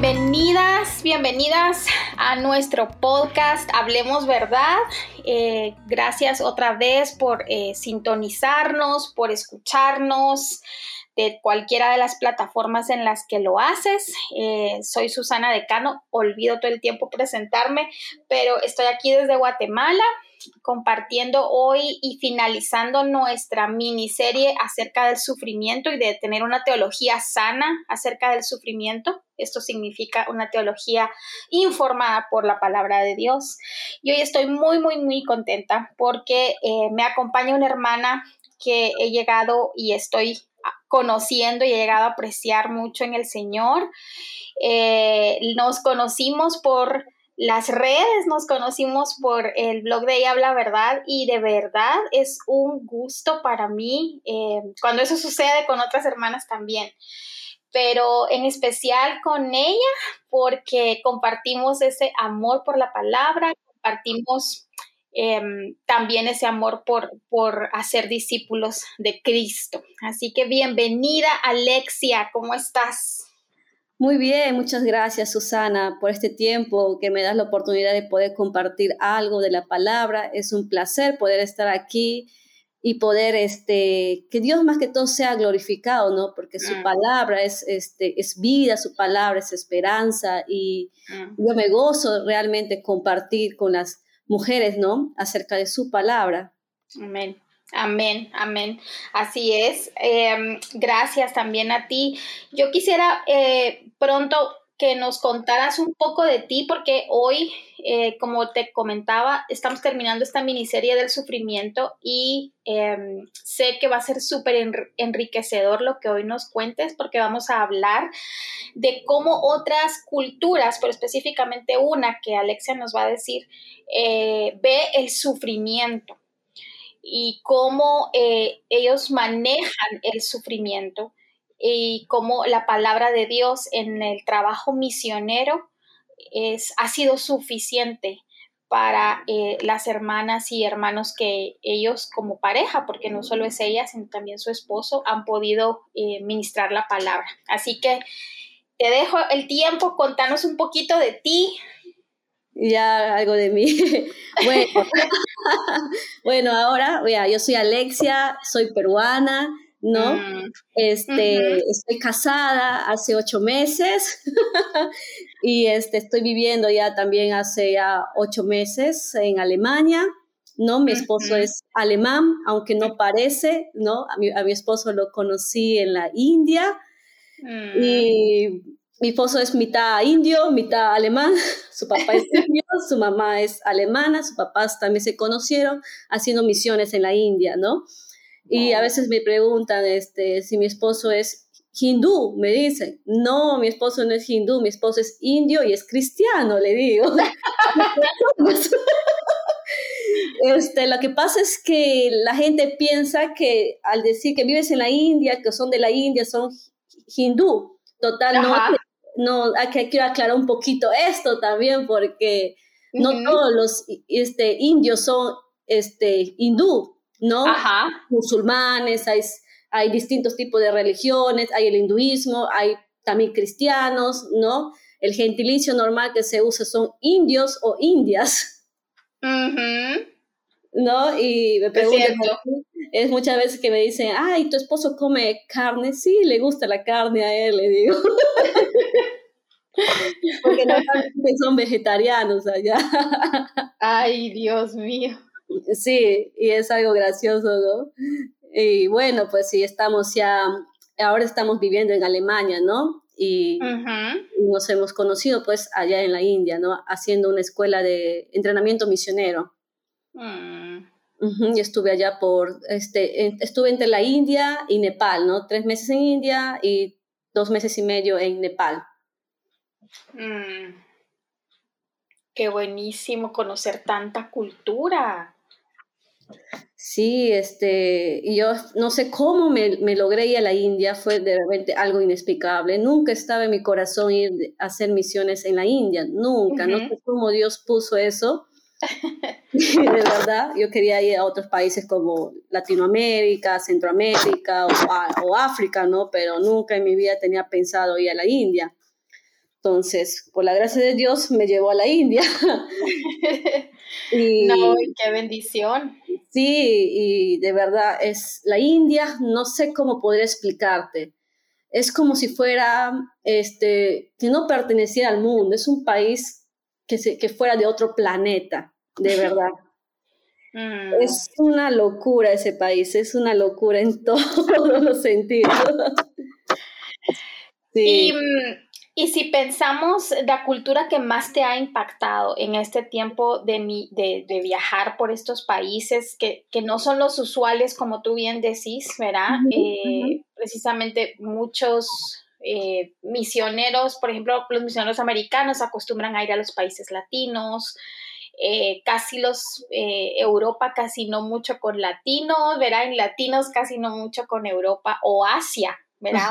Bienvenidas, bienvenidas a nuestro podcast Hablemos Verdad. Eh, gracias otra vez por eh, sintonizarnos, por escucharnos de cualquiera de las plataformas en las que lo haces. Eh, soy Susana Decano, olvido todo el tiempo presentarme, pero estoy aquí desde Guatemala compartiendo hoy y finalizando nuestra miniserie acerca del sufrimiento y de tener una teología sana acerca del sufrimiento. Esto significa una teología informada por la palabra de Dios. Y hoy estoy muy, muy, muy contenta porque eh, me acompaña una hermana que he llegado y estoy conociendo y he llegado a apreciar mucho en el Señor. Eh, nos conocimos por las redes, nos conocimos por el blog de Ella Habla Verdad y de verdad es un gusto para mí eh, cuando eso sucede con otras hermanas también, pero en especial con ella porque compartimos ese amor por la palabra, compartimos Em, también ese amor por, por hacer discípulos de Cristo. Así que bienvenida Alexia, ¿cómo estás? Muy bien, muchas gracias Susana por este tiempo que me das la oportunidad de poder compartir algo de la palabra. Es un placer poder estar aquí y poder, este, que Dios más que todo sea glorificado, ¿no? Porque su mm. palabra es, este, es vida, su palabra es esperanza y mm. yo me gozo realmente compartir con las mujeres, ¿no? Acerca de su palabra. Amén. Amén, amén. Así es. Em, gracias también a ti. Yo quisiera eh, pronto que nos contaras un poco de ti, porque hoy, eh, como te comentaba, estamos terminando esta miniserie del sufrimiento y em, sé que va a ser súper enriquecedor lo que hoy nos cuentes, porque vamos a hablar de cómo otras culturas, pero específicamente una que Alexia nos va a decir, eh, ve el sufrimiento y cómo eh, ellos manejan el sufrimiento y cómo la palabra de Dios en el trabajo misionero es, ha sido suficiente para eh, las hermanas y hermanos que ellos como pareja, porque no solo es ella, sino también su esposo, han podido eh, ministrar la palabra. Así que te dejo el tiempo, contanos un poquito de ti. Ya algo de mí. bueno, bueno, ahora, yo soy Alexia, soy peruana, ¿no? Mm, este, Estoy casada hace ocho meses y este, estoy viviendo ya también hace ya ocho meses en Alemania, ¿no? Mi esposo es alemán, aunque no parece, ¿no? A mi, a mi esposo lo conocí en la India mm. y mi esposo es mitad indio, mitad alemán, su papá es indio, su mamá es alemana, sus papás también se conocieron haciendo misiones en la India, ¿no? Y a veces me preguntan este, si mi esposo es hindú, me dicen. No, mi esposo no es hindú, mi esposo es indio y es cristiano, le digo. este, lo que pasa es que la gente piensa que al decir que vives en la India, que son de la India, son hindú. Total, no, no, hay que quiero aclarar un poquito esto también, porque no todos los este, indios son este, hindú. ¿no? Musulmanes, hay, hay distintos tipos de religiones, hay el hinduismo, hay también cristianos, ¿no? El gentilicio normal que se usa son indios o indias. ¿No? Y me preguntan, es, muchas veces que me dicen, ay, ¿tu esposo come carne? Sí, le gusta la carne a él, le digo. Porque no son vegetarianos allá. Ay, Dios mío. Sí, y es algo gracioso, ¿no? Y bueno, pues sí, estamos ya, ahora estamos viviendo en Alemania, ¿no? Y nos hemos conocido pues allá en la India, ¿no? Haciendo una escuela de entrenamiento misionero. Mm. y estuve allá por, este, estuve entre la India y Nepal, ¿no? Tres meses en India y dos meses y medio en Nepal. Mm. Qué buenísimo conocer tanta cultura. Sí, este, yo no sé cómo me, logré ir a la India, fue de repente algo inexplicable. Nunca estaba en mi corazón ir a hacer misiones en la India, nunca, no sé cómo Dios puso eso. de verdad, yo quería ir a otros países como Latinoamérica, Centroamérica o, o, África, ¿no? Pero nunca en mi vida tenía pensado ir a la India. Entonces, por la gracia de Dios, me llevó a la India. y, no, qué bendición. Sí, y de verdad es la India, no sé cómo podría explicarte. Es como si fuera, este, que no perteneciera al mundo, es un país que, se, que fuera de otro planeta, de verdad. Mm. Es una locura ese país, es una locura en todos los sentidos. sí. Mm, y si pensamos la cultura que más te ha impactado en este tiempo de, de, viajar por estos países que, no son los usuales, como tú bien decís, ¿verdad? Eh, precisamente muchos eh, misioneros, por ejemplo, los misioneros americanos acostumbran a ir a los países latinos, eh, casi los, Europa casi no mucho con latinos, ¿verdad? En latinos casi no mucho con Europa o Asia, ¿verdad?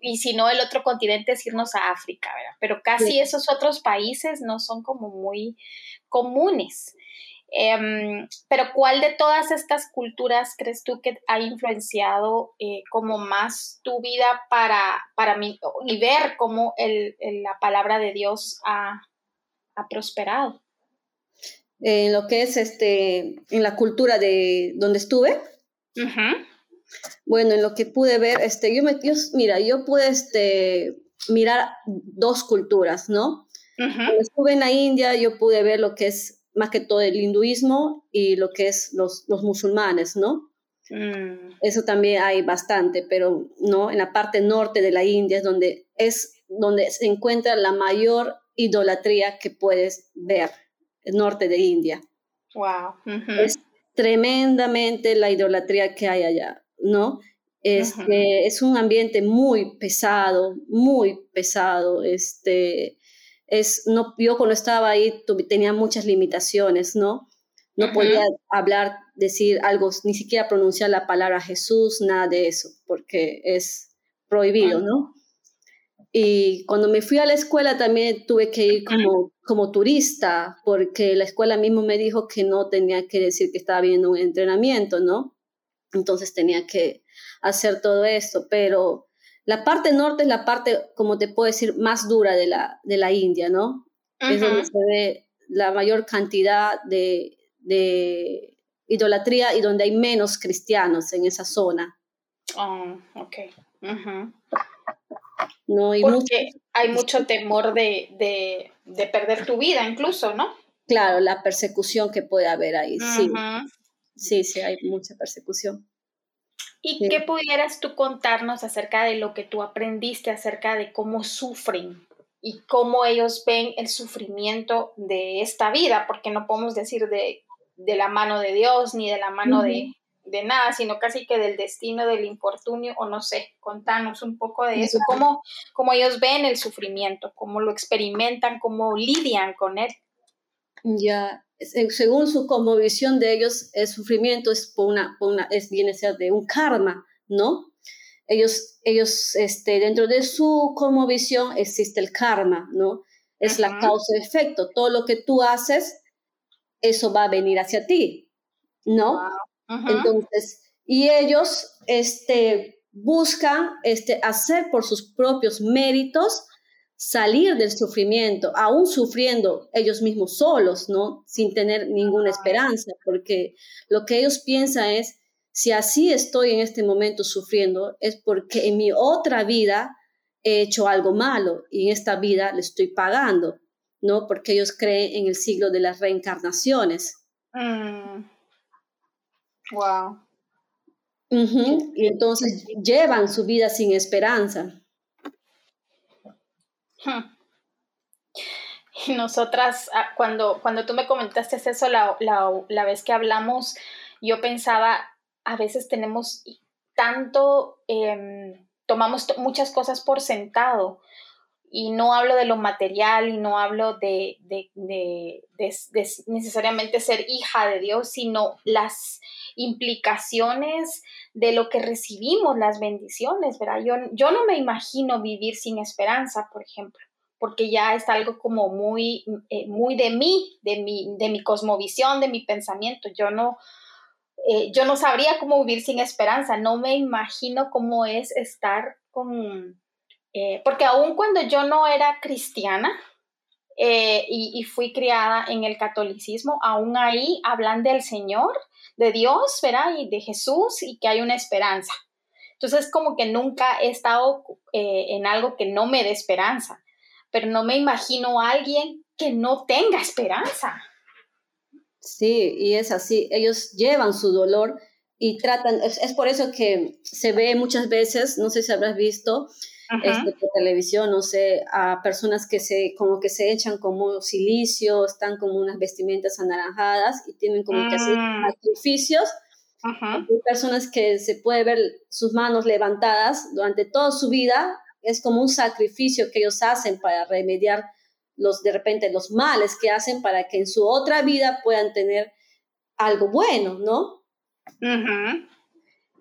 y si no, el otro continente es irnos a África, ¿verdad? Pero casi esos otros países no son como muy comunes. Em, pero ¿cuál de todas estas culturas crees tú que ha influenciado eh, como más tu vida para, para mí y ver cómo el, la palabra de Dios ha, ha prosperado? En lo que es este, en la cultura de donde estuve. Bueno, en lo que pude ver, este, yo, me, mira, yo pude este, mirar dos culturas, ¿no? Cuando estuve en la India, yo pude ver lo que es más que todo el hinduismo y lo que es los, los musulmanes, ¿no? Mm. Eso también hay bastante, pero no, en la parte norte de la India es donde, es donde se encuentra la mayor idolatría que puedes ver, el norte de India. Wow. Es tremendamente la idolatría que hay allá. ¿No? Este, Es un ambiente muy pesado, muy pesado. Este, es, no, yo cuando estaba ahí tenía muchas limitaciones, ¿no? No podía hablar, decir algo, ni siquiera pronunciar la palabra Jesús, nada de eso, porque es prohibido, ¿no? Y cuando me fui a la escuela también tuve que ir como, como turista, porque la escuela mismo me dijo que no tenía que decir que estaba viendo un entrenamiento, ¿no? Entonces tenía que hacer todo esto, pero la parte norte es la parte, como te puedo decir, más dura de la, de la India, ¿no? Es donde se ve la mayor cantidad de, de, idolatría y donde hay menos cristianos en esa zona. Oh, ok. no, y Porque hay mucho temor de, de, de, perder tu vida incluso, ¿no? Claro, la persecución que puede haber ahí, sí. Sí, sí, hay mucha persecución. ¿Y qué pudieras tú contarnos acerca de lo que tú aprendiste acerca de cómo sufren y cómo ellos ven el sufrimiento de esta vida? Porque no podemos decir de, la mano de Dios ni de la mano de, nada, sino casi que del destino, del infortunio, o no sé, contanos un poco de eso, cómo, cómo ellos ven el sufrimiento, cómo lo experimentan, cómo lidian con él. Ya, según su visión de ellos, el sufrimiento es, por una, una, es viene a ser de un karma, ¿no? Ellos, ellos este, dentro de su visión existe el karma, ¿no? Es la causa-efecto. Todo lo que tú haces, eso va a venir hacia ti, ¿no? Entonces, y ellos este, buscan este, hacer por sus propios méritos salir del sufrimiento, aún sufriendo ellos mismos solos, ¿no? Sin tener ninguna esperanza, porque lo que ellos piensan es, si así estoy en este momento sufriendo, es porque en mi otra vida he hecho algo malo y en esta vida le estoy pagando, ¿no? Porque ellos creen en el siglo de las reencarnaciones. Wow. Mm. Y entonces llevan su vida sin esperanza. Y nosotras, ah, cuando, cuando tú me comentaste eso la, la, vez que hablamos, yo pensaba, a veces tenemos tanto, em, tomamos muchas cosas por sentado. Y no hablo de lo material y no hablo de, de, de, necesariamente ser hija de Dios, sino las implicaciones de lo que recibimos, las bendiciones, ¿verdad? Yo, yo no me imagino vivir sin esperanza, por ejemplo, porque ya es algo como muy, eh, muy de mí, de mi, de mi cosmovisión, de mi pensamiento. Yo no, eh, yo no sabría cómo vivir sin esperanza, no me imagino cómo es estar con eh, porque aun cuando yo no era cristiana eh, y, fui criada en el catolicismo, aún ahí hablan del Señor, de Dios, ¿verdad? Y de Jesús y que hay una esperanza. Entonces, como que nunca he estado eh, en algo que no me dé esperanza, pero no me imagino a alguien que no tenga esperanza. Sí, y es así. Ellos llevan su dolor y tratan, es, es, por eso que se ve muchas veces, no sé si habrás visto, este, por televisión, no sé, a personas que se, como que se echan como silicio, están como unas vestimentas anaranjadas y tienen como que hacer mm. sacrificios. Hay personas que se puede ver sus manos levantadas durante toda su vida, es como un sacrificio que ellos hacen para remediar los, de repente, los males que hacen para que en su otra vida puedan tener algo bueno, ¿no?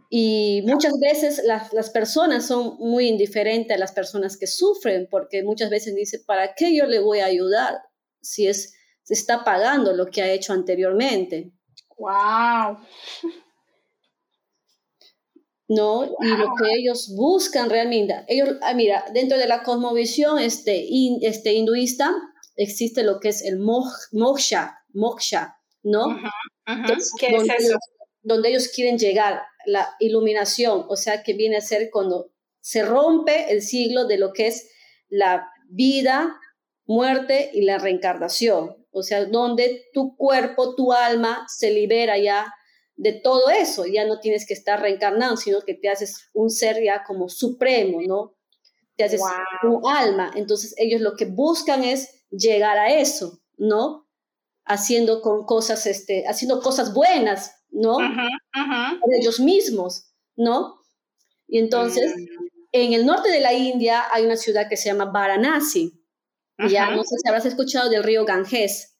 Y muchas veces las, las, personas son muy indiferentes a las personas que sufren, porque muchas veces dicen, ¿para qué yo le voy a ayudar si es, se está pagando lo que ha hecho anteriormente? ¡Wow! ¿no? Y lo que ellos buscan realmente, ellos, ah, mira, dentro de la cosmovisión este, este hinduista existe lo que es el moksha, moksha, ¿no? ¿Qué es eso? donde ellos quieren llegar, la iluminación, o sea, que viene a ser cuando se rompe el siglo de lo que es la vida, muerte y la reencarnación, o sea, donde tu cuerpo, tu alma se libera ya de todo eso, ya no tienes que estar reencarnado, sino que te haces un ser ya como supremo, ¿no? Te haces un alma, entonces ellos lo que buscan es llegar a eso, ¿no? Haciendo con cosas, este, haciendo cosas buenas, ¿no? De ellos mismos, ¿no? Y entonces, mm. en el norte de la India hay una ciudad que se llama Varanasi. Ya no sé si habrás escuchado del río Ganges.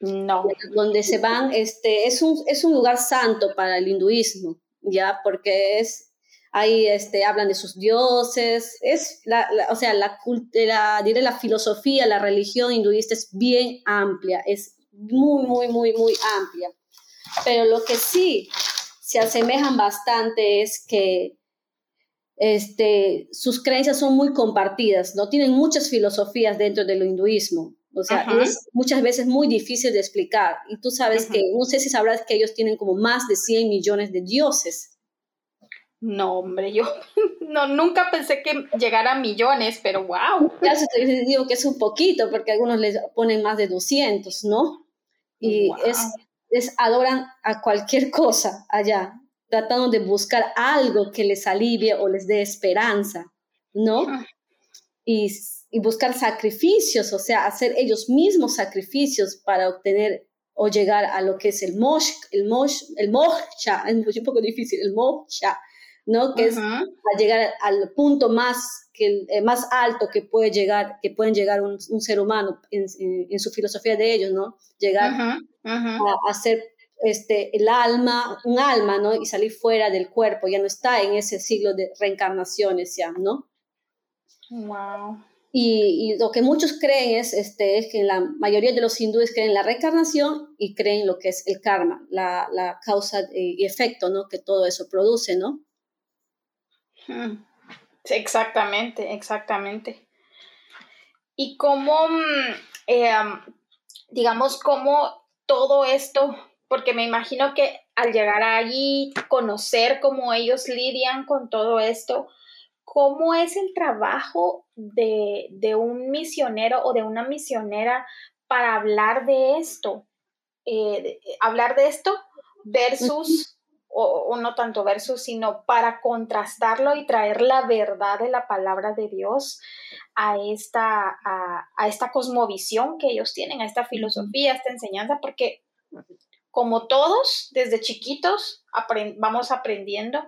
No. Donde se van, este, es un, es un lugar santo para el hinduismo, ya, porque es, ahí este, hablan de sus dioses, es, la, o sea, la, la, diré, la filosofía, la religión hinduista es bien amplia, es muy, muy, muy, muy amplia. Pero lo que sí se asemejan bastante es que este, sus creencias son muy compartidas, ¿no? Tienen muchas filosofías dentro del hinduismo. O sea, es muchas veces muy difícil de explicar. Y tú sabes que, no sé si sabrás que ellos tienen como más de 100 millones de dioses. No, hombre, yo no, nunca pensé que llegara a millones, pero wow. Ya te digo que es un poquito, porque algunos les ponen más de 200, ¿no? Y es, es, adoran a cualquier cosa allá, tratando de buscar algo que les alivie o les dé esperanza, ¿no? Y, y, buscar sacrificios, o sea, hacer ellos mismos sacrificios para obtener o llegar a lo que es el mosh, el mosh, el moksha, es un poco difícil, el moksha, ¿no? Que es a llegar al punto más, que, eh, más alto que puede llegar, que pueden llegar un, un ser humano en, en, su filosofía de ellos, ¿no? Llegar a, hacer este, el alma, un alma, ¿no? Y salir fuera del cuerpo, ya no está en ese siglo de reencarnaciones ya, ¿no? Wow. Y, y, lo que muchos creen es, este, es que la mayoría de los hindúes creen en la reencarnación y creen lo que es el karma, la, la causa y efecto, ¿no? Que todo eso produce, ¿no? Hmm. Exactamente, exactamente. Y cómo, eh, digamos, cómo todo esto, porque me imagino que al llegar allí, conocer cómo ellos lidian con todo esto, cómo es el trabajo de, un misionero o de una misionera para hablar de esto, eh, hablar de esto versus, o, no tanto versus, sino para contrastarlo y traer la verdad de la palabra de Dios a esta, a, esta cosmovisión que ellos tienen, a esta filosofía, a esta enseñanza, porque como todos, desde chiquitos vamos aprendiendo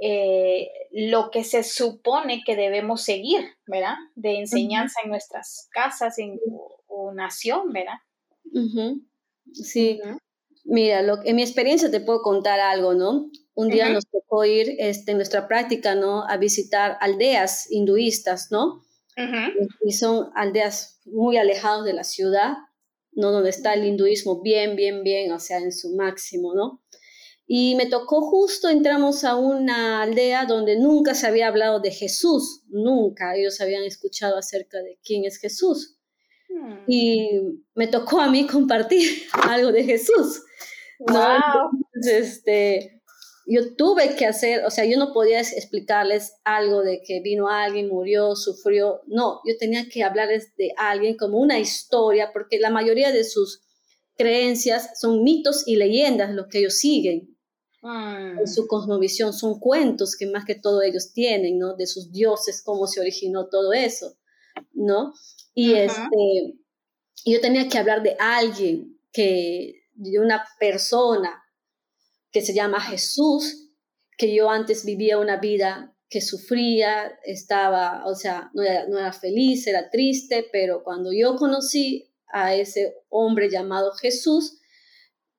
eh, lo que se supone que debemos seguir, ¿verdad? De enseñanza en nuestras casas en, o, nación, ¿verdad? Sí. Mira, lo, en mi experiencia te puedo contar algo, ¿no? Un día nos tocó ir este, en nuestra práctica, ¿no? A visitar aldeas hinduistas, ¿no? Y son aldeas muy alejadas de la ciudad, ¿no? Donde está el hinduismo bien, bien, bien, o sea, en su máximo, ¿no? Y me tocó justo, entramos a una aldea donde nunca se había hablado de Jesús, nunca ellos habían escuchado acerca de quién es Jesús. Hmm. Y me tocó a mí compartir algo de Jesús. Este, yo tuve que hacer, o sea, yo no podía explicarles algo de que vino alguien, murió, sufrió, no, yo tenía que hablarles de alguien como una historia, porque la mayoría de sus creencias son mitos y leyendas lo que ellos siguen. Mm. En su cosmovisión son cuentos que más que todo ellos tienen, ¿no? De sus dioses, cómo se originó todo eso, ¿no? Y este, yo tenía que hablar de alguien, que, de una persona que se llama Jesús, que yo antes vivía una vida que sufría, estaba, o sea, no era, feliz, era triste, pero cuando yo conocí a ese hombre llamado Jesús,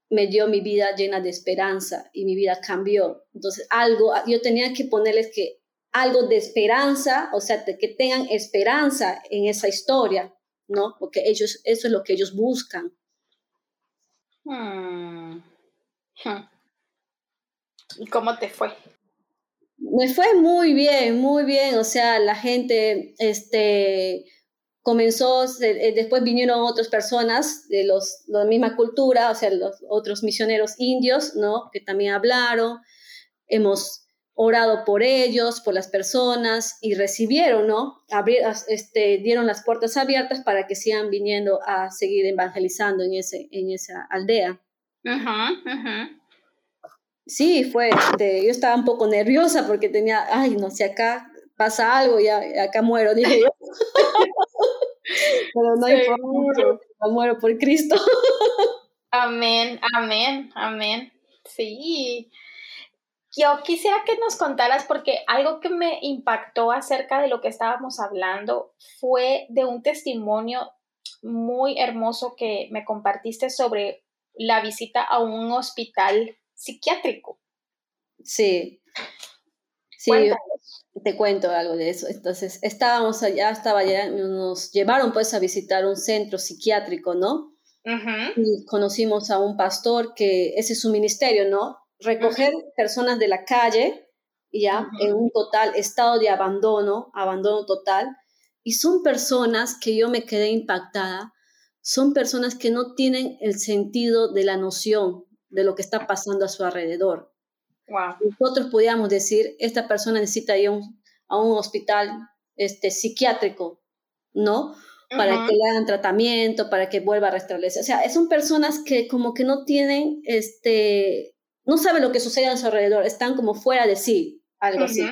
me dio mi vida llena de esperanza y mi vida cambió. Entonces, algo, yo tenía que ponerles que algo de esperanza, o sea, que tengan esperanza en esa historia, ¿no? Porque ellos, eso es lo que ellos buscan. Hmm. Hmm. ¿Y cómo te fue? Me fue muy bien, muy bien. O sea, la gente, este, comenzó, eh, después vinieron otras personas de los, la misma cultura, o sea, los otros misioneros indios, ¿no? Que también hablaron, hemos orado por ellos, por las personas y recibieron, ¿no? este, dieron las puertas abiertas para que sigan viniendo a seguir evangelizando en, ese, en esa aldea. Sí, fue, este, yo estaba un poco nerviosa porque tenía, ay, no, si acá pasa algo, ya acá muero, dije yo. Pero no hay problema, muero por Cristo. Amén, amén, amén. Sí. Yo quisiera que nos contaras, porque algo que me impactó acerca de lo que estábamos hablando fue de un testimonio muy hermoso que me compartiste sobre la visita a un hospital psiquiátrico. Sí. Sí, te cuento algo de eso. Entonces, estábamos allá, estaba allá, nos llevaron pues a visitar un centro psiquiátrico, ¿no? Y conocimos a un pastor que ese es su ministerio, ¿no? Recoger personas de la calle, ya, en un total estado de abandono, abandono total. Y son personas que yo me quedé impactada, son personas que no tienen el sentido de la noción de lo que está pasando a su alrededor. Nosotros podíamos decir, esta persona necesita ir a un, hospital este, psiquiátrico, ¿no? Para que le hagan tratamiento, para que vuelva a restablecer. O sea, son personas que como que no tienen, este, no saben lo que sucede a su alrededor, están como fuera de sí, algo así.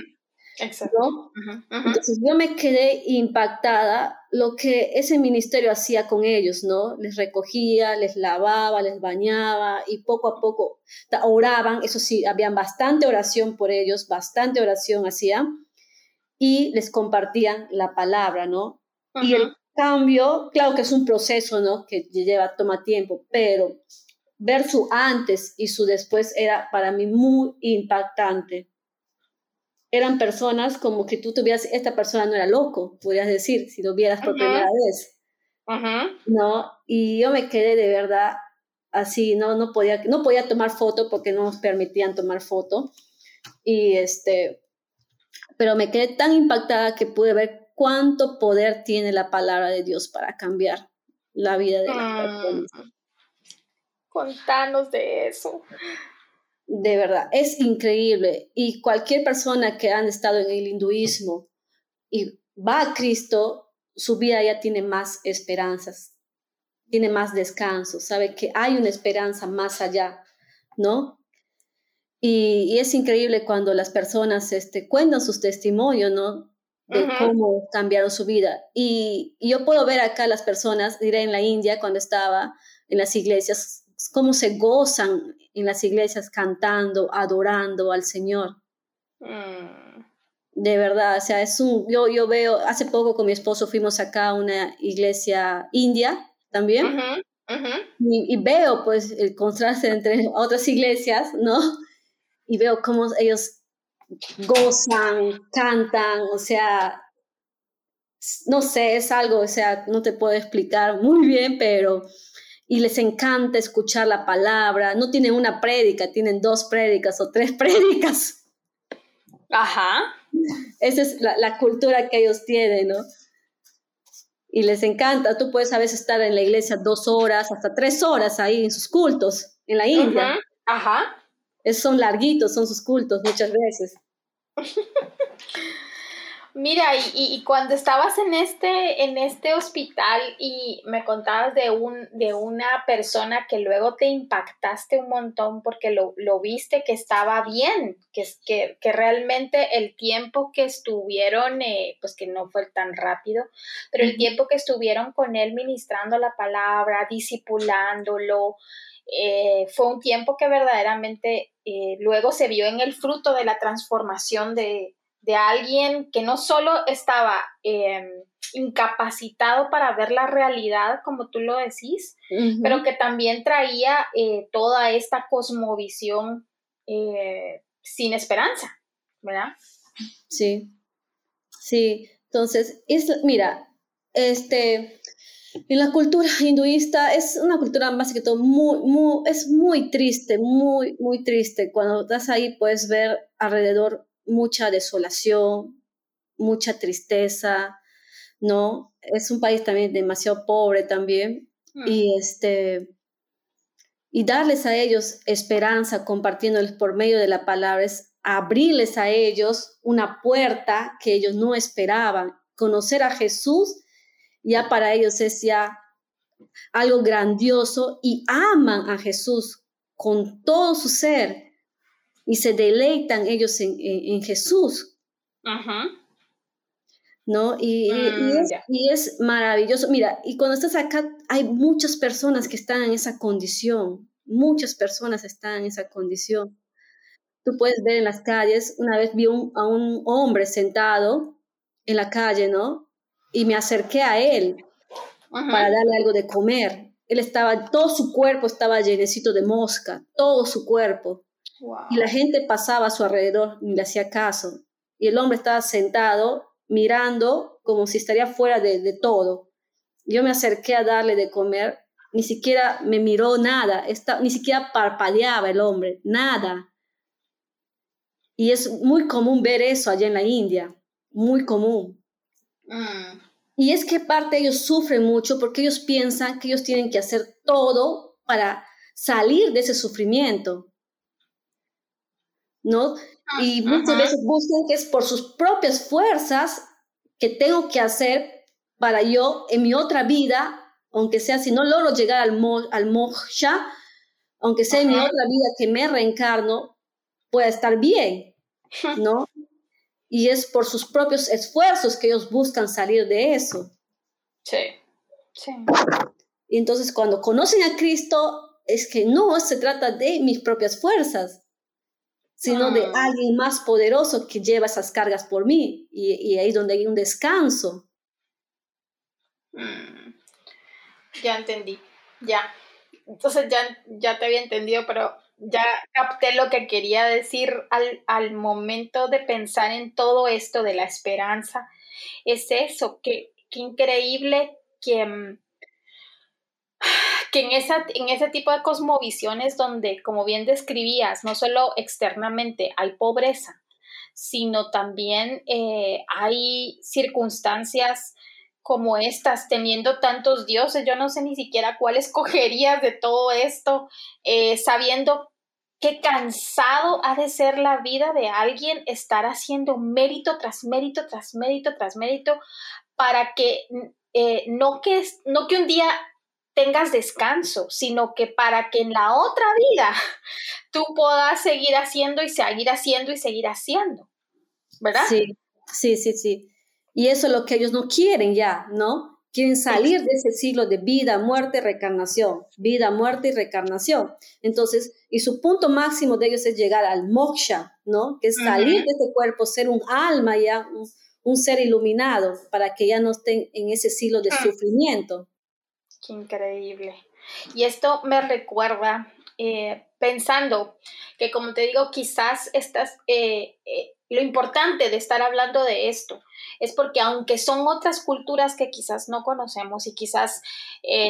Exacto. Entonces yo me quedé impactada lo que ese ministerio hacía con ellos, ¿no? Les recogía, les lavaba, les bañaba y poco a poco oraban, eso sí, habían bastante oración por ellos, bastante oración hacían y les compartían la palabra, ¿no? Y el cambio, claro que es un proceso, ¿no? Que lleva, toma tiempo, pero ver su antes y su después era para mí muy impactante eran personas como que tú tuvieras, esta persona no era loco, podrías decir, si lo vieras por primera vez. ¿No? Y yo me quedé de verdad así, no, no, podía, no podía tomar foto porque no nos permitían tomar foto. Y este, pero me quedé tan impactada que pude ver cuánto poder tiene la palabra de Dios para cambiar la vida de las mm. personas. Contanos de eso de verdad, es increíble. Y cualquier persona que han estado en el hinduismo y va a Cristo, su vida ya tiene más esperanzas, tiene más descanso, sabe que hay una esperanza más allá, ¿no? Y, es increíble cuando las personas este, cuentan sus testimonios, ¿no? De cómo cambiaron su vida. Y, y, yo puedo ver acá las personas, diré en la India, cuando estaba en las iglesias, cómo se gozan en las iglesias cantando, adorando al Señor. Mm. De verdad, o sea, es un, yo, yo veo, hace poco con mi esposo fuimos acá a una iglesia india también, Y, veo pues el contraste entre otras iglesias, ¿no? Y veo cómo ellos gozan, cantan, o sea, no sé, es algo, o sea, no te puedo explicar muy bien, pero y les encanta escuchar la palabra. No tienen una prédica, tienen dos prédicas o tres prédicas. Ajá. Esa es la, cultura que ellos tienen, ¿no? Y les encanta. Tú puedes a veces estar en la iglesia dos horas, hasta tres horas ahí en sus cultos, en la India. Ajá. Esos son larguitos, son sus cultos muchas veces. Mira, y, cuando estabas en este, en este hospital y me contabas de, un, de una persona que luego te impactaste un montón porque lo, viste que estaba bien, que, que, que realmente el tiempo que estuvieron, eh, pues que no fue tan rápido, pero el tiempo que estuvieron con él ministrando la palabra, disipulándolo, eh, fue un tiempo que verdaderamente eh, luego se vio en el fruto de la transformación de de alguien que no solo estaba em, incapacitado para ver la realidad, como tú lo decís, pero que también traía eh, toda esta cosmovisión eh, sin esperanza, ¿verdad? Sí, sí. Entonces, es, mira, este, en la cultura hinduista es una cultura más que todo muy, muy, es muy triste, muy, muy triste. Cuando estás ahí puedes ver alrededor mucha desolación, mucha tristeza, ¿no? Es un país también demasiado pobre también. Mm. Y este y darles a ellos esperanza compartiéndoles por medio de la palabra es abrirles a ellos una puerta que ellos no esperaban. Conocer a Jesús ya para ellos es ya algo grandioso y aman a Jesús con todo su ser y se deleitan ellos en, Jesús. ¿No? Y, mm, y, es, maravilloso. Mira, y cuando estás acá, hay muchas personas que están en esa condición. Muchas personas están en esa condición. Tú puedes ver en las calles, una vez vi a un hombre sentado en la calle, ¿no? Y me acerqué a él para darle algo de comer. Él estaba, todo su cuerpo estaba llenecito de mosca, todo su cuerpo. Y la gente pasaba a su alrededor, ni le hacía caso. Y el hombre estaba sentado mirando como si estaría fuera de, todo. Yo me acerqué a darle de comer, ni siquiera me miró nada, ni siquiera parpadeaba el hombre, nada. Y es muy común ver eso allá en la India, muy común. Mm. Y es que parte ellos sufren mucho porque ellos piensan que ellos tienen que hacer todo para salir de ese sufrimiento. ¿No? Ah, y muchas veces buscan que es por sus propias fuerzas que tengo que hacer para yo en mi otra vida, aunque sea si no logro llegar al, mo al moksha, aunque sea en mi otra vida que me reencarno, pueda estar bien, ¿no? Y es por sus propios esfuerzos que ellos buscan salir de eso. Sí, sí. Y entonces cuando conocen a Cristo, es que no se trata de mis propias fuerzas, sino de ah. alguien más poderoso que lleva esas cargas por mí. Y, ahí es donde hay un descanso. Mm. Ya entendí, ya. Entonces ya, ya te había entendido, pero ya capté lo que quería decir al, al momento de pensar en todo esto de la esperanza. Es eso, que, que increíble que mm, que en, esa, en ese tipo de cosmovisiones donde, como bien describías, no solo externamente hay pobreza, sino también eh, hay circunstancias como estas, teniendo tantos dioses, yo no sé ni siquiera cuál escogerías de todo esto, eh, sabiendo qué cansado ha de ser la vida de alguien estar haciendo mérito tras mérito, tras mérito, tras mérito, para que eh, no, que no que un día tengas descanso, sino que para que en la otra vida tú puedas seguir haciendo y seguir haciendo y seguir haciendo, ¿verdad? Sí, sí, sí, sí. Y eso es lo que ellos no quieren ya, ¿no? Quieren salir de ese ciclo de vida, muerte, reencarnación, vida, muerte y reencarnación. Entonces, y su punto máximo de ellos es llegar al moksha, ¿no? Que es salir de este cuerpo, ser un alma ya, un, ser iluminado, para que ya no estén en ese ciclo de ah. sufrimiento. Qué increíble. Y esto me recuerda, eh, pensando que como te digo, quizás estas, eh, eh, lo importante de estar hablando de esto es porque aunque son otras culturas que quizás no conocemos y quizás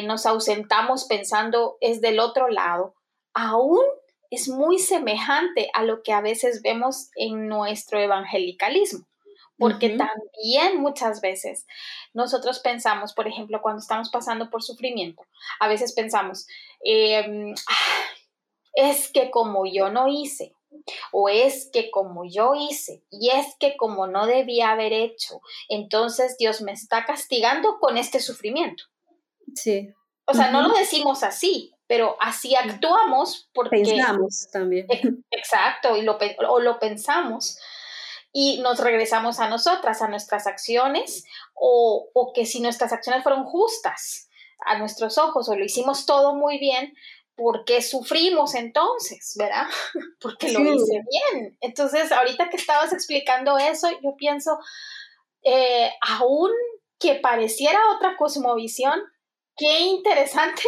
nos ausentamos pensando es del otro lado, aún es muy semejante a lo que a veces vemos en nuestro evangelicalismo. Porque también muchas veces nosotros pensamos, por ejemplo, cuando estamos pasando por sufrimiento, a veces pensamos, em, es que como yo no hice, o es que como yo hice y es que como no debía haber hecho, entonces Dios me está castigando con este sufrimiento. Sí. O sea, no lo decimos así, pero así actuamos porque... Pensamos también. Exacto, y lo, o lo pensamos y nos regresamos a nosotras, a nuestras acciones, o, o que si nuestras acciones fueron justas a nuestros ojos o lo hicimos todo muy bien, ¿por qué sufrimos entonces? ¿Verdad? Porque lo hice bien. Entonces, ahorita que estabas explicando eso, yo pienso, eh, aún que pareciera otra cosmovisión, qué interesante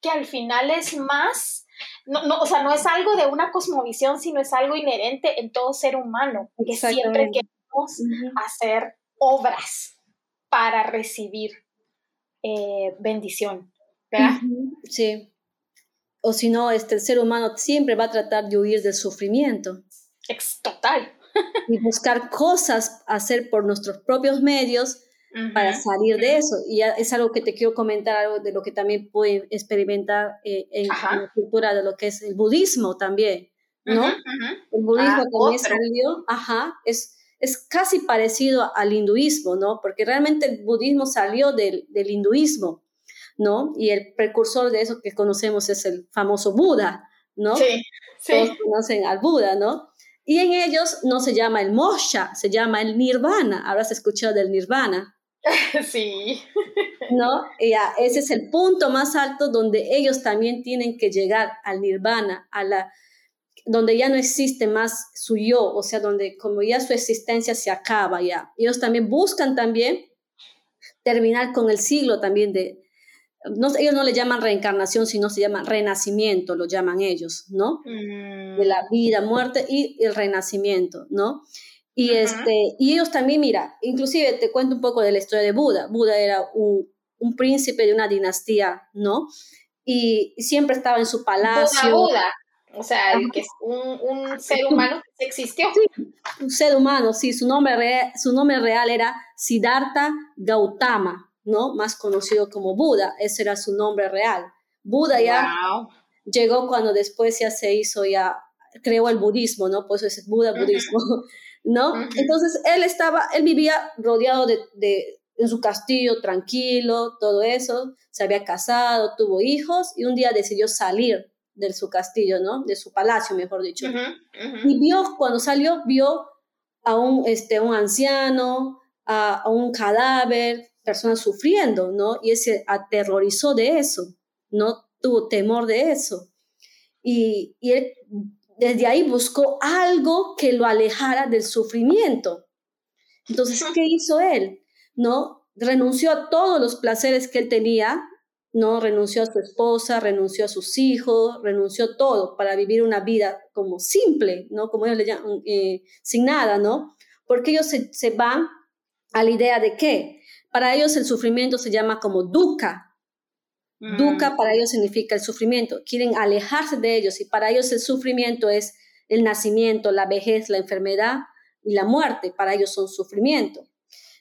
que al final es más, no, no, o sea, no es algo de una cosmovisión, sino es algo inherente en todo ser humano, que siempre queremos hacer obras para recibir eh, bendición. ¿verdad? Sí o si no, este, el ser humano siempre va a tratar de huir del sufrimiento. Es total. y buscar cosas hacer por nuestros propios medios para salir de eso. Y es algo que te quiero comentar, algo de lo que también puede experimentar eh, en, la cultura de lo que es el budismo también, ¿no? El budismo ah, también salió, ajá, es, es casi parecido al hinduismo, ¿no? Porque realmente el budismo salió del, del hinduismo. ¿no? Y el precursor de eso que conocemos es el famoso Buda, ¿no? Sí, sí. Todos conocen al Buda, ¿no? Y en ellos no se llama el moksha, se llama el nirvana. Habrás escuchado del nirvana. Sí. ¿No? Ya, ese es el punto más alto donde ellos también tienen que llegar al nirvana, a la donde ya no existe más su yo, o sea, donde como ya su existencia se acaba ya. Ellos también buscan también terminar con el siglo también de, ellos no le llaman reencarnación, sino se llama renacimiento, lo llaman ellos, ¿no? De la mm. vida, muerte y el renacimiento, ¿no? Y, este, y ellos también, mira, inclusive te cuento un poco de la historia de Buda. Buda era un, un príncipe de una dinastía, ¿no? Y, siempre estaba en su palacio. Buda, Buda. O sea, que es un, un, ser humano que existió. Sí, un ser humano, sí. Su nombre, su nombre real era Siddhartha Gautama, ¿no? Más conocido como Buda, ese era su nombre real. Buda ya llegó cuando después ya se hizo, ya creó el budismo, ¿no? Pues es Buda budismo, ¿no? Entonces él estaba, él vivía rodeado de, de, en su castillo, tranquilo, todo eso, se había casado, tuvo hijos y un día decidió salir de su castillo, ¿no? De su palacio, mejor dicho. Y vio, cuando salió, vio a un, este, un anciano, a, a un cadáver, personas sufriendo, ¿no? Y él se aterrorizó de eso, no tuvo temor de eso. Y, y él desde ahí buscó algo que lo alejara del sufrimiento. Entonces, ¿qué hizo él? ¿No? Renunció a todos los placeres que él tenía, ¿no? Renunció a su esposa, renunció a sus hijos, renunció a todo para vivir una vida como simple, ¿no? Como ellos le llaman, eh, sin nada, ¿no? Porque ellos se, se van a la idea de qué? Para ellos el sufrimiento se llama como dukkha. Dukkha mm. para ellos significa el sufrimiento. Quieren alejarse de ellos y para ellos el sufrimiento es el nacimiento, la vejez, la enfermedad y la muerte. Para ellos son sufrimiento.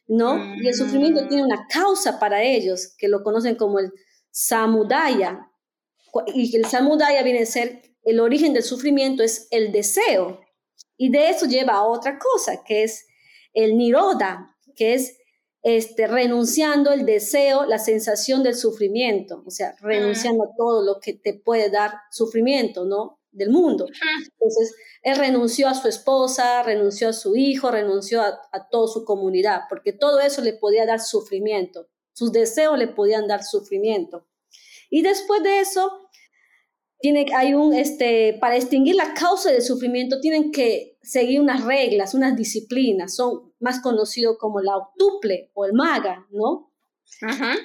¿No? Y el sufrimiento tiene una causa para ellos, que lo conocen como el samudaya. Y el samudaya viene a ser, el origen del sufrimiento es el deseo. Y de eso lleva a otra cosa, que es el niroda, que es este, renunciando el deseo, la sensación del sufrimiento, o sea, renunciando a todo lo que te puede dar sufrimiento, ¿no? Del mundo. Entonces, él renunció a su esposa, renunció a su hijo, renunció a, a toda su comunidad, porque todo eso le podía dar sufrimiento, sus deseos le podían dar sufrimiento. Y después de eso, tiene, hay un, este, para extinguir la causa del sufrimiento tienen que seguir unas reglas, unas disciplinas, son más conocidos como la octuple o el maga, ¿no?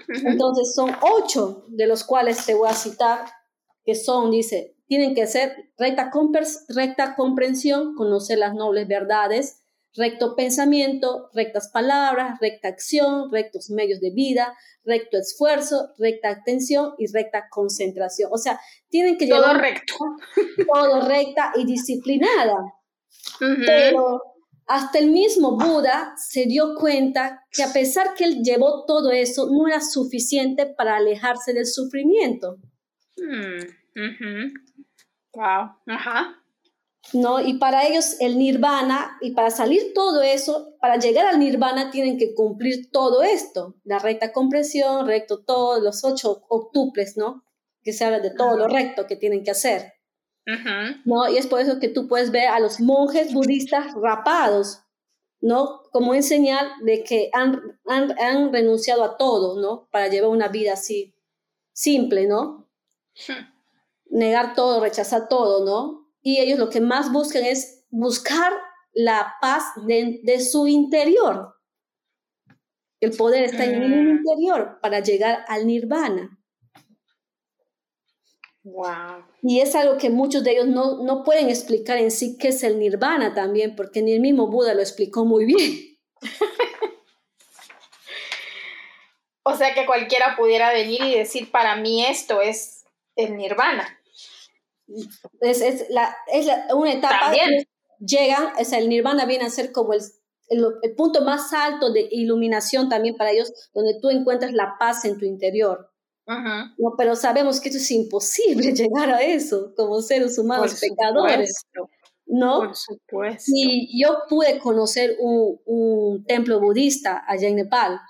Entonces son ocho de los cuales te voy a citar, que son, dice, tienen que ser recta, recta comprensión, conocer las nobles verdades, recto pensamiento, rectas palabras, recta acción, rectos medios de vida, recto esfuerzo, recta atención y recta concentración. O sea, tienen que todo recto. Todo recta y disciplinada. Pero hasta el mismo Buda se dio cuenta que a pesar que él llevó todo eso, no era suficiente para alejarse del sufrimiento. Wow. Mm, Ajá. ¿No? Y para ellos el nirvana, y para salir todo eso, para llegar al nirvana tienen que cumplir todo esto, la recta compresión, recto todos los ocho octuples, ¿no? Que se habla de todo lo recto que tienen que hacer. ¿no? Y es por eso que tú puedes ver a los monjes budistas rapados, ¿no? Como en señal de que han, han, renunciado a todo, ¿no? Para llevar una vida así, simple, ¿no? Negar todo, rechazar todo, ¿no? Y ellos lo que más buscan es buscar la paz de, su interior. El poder está en el interior para llegar al nirvana. Wow. Y es algo que muchos de ellos no, no pueden explicar en sí qué es el nirvana también, porque ni el mismo Buda lo explicó muy bien. o sea que cualquiera pudiera venir y decir, para mí esto es el nirvana es, es, la, es una etapa que llegan, o sea, el nirvana viene a ser como el, el, punto más alto de iluminación también para ellos, donde tú encuentras la paz en tu interior. no, pero sabemos que eso es imposible llegar a eso como seres humanos pecadores. ¿no? Por supuesto. Y yo pude conocer un, un templo budista allá en Nepal.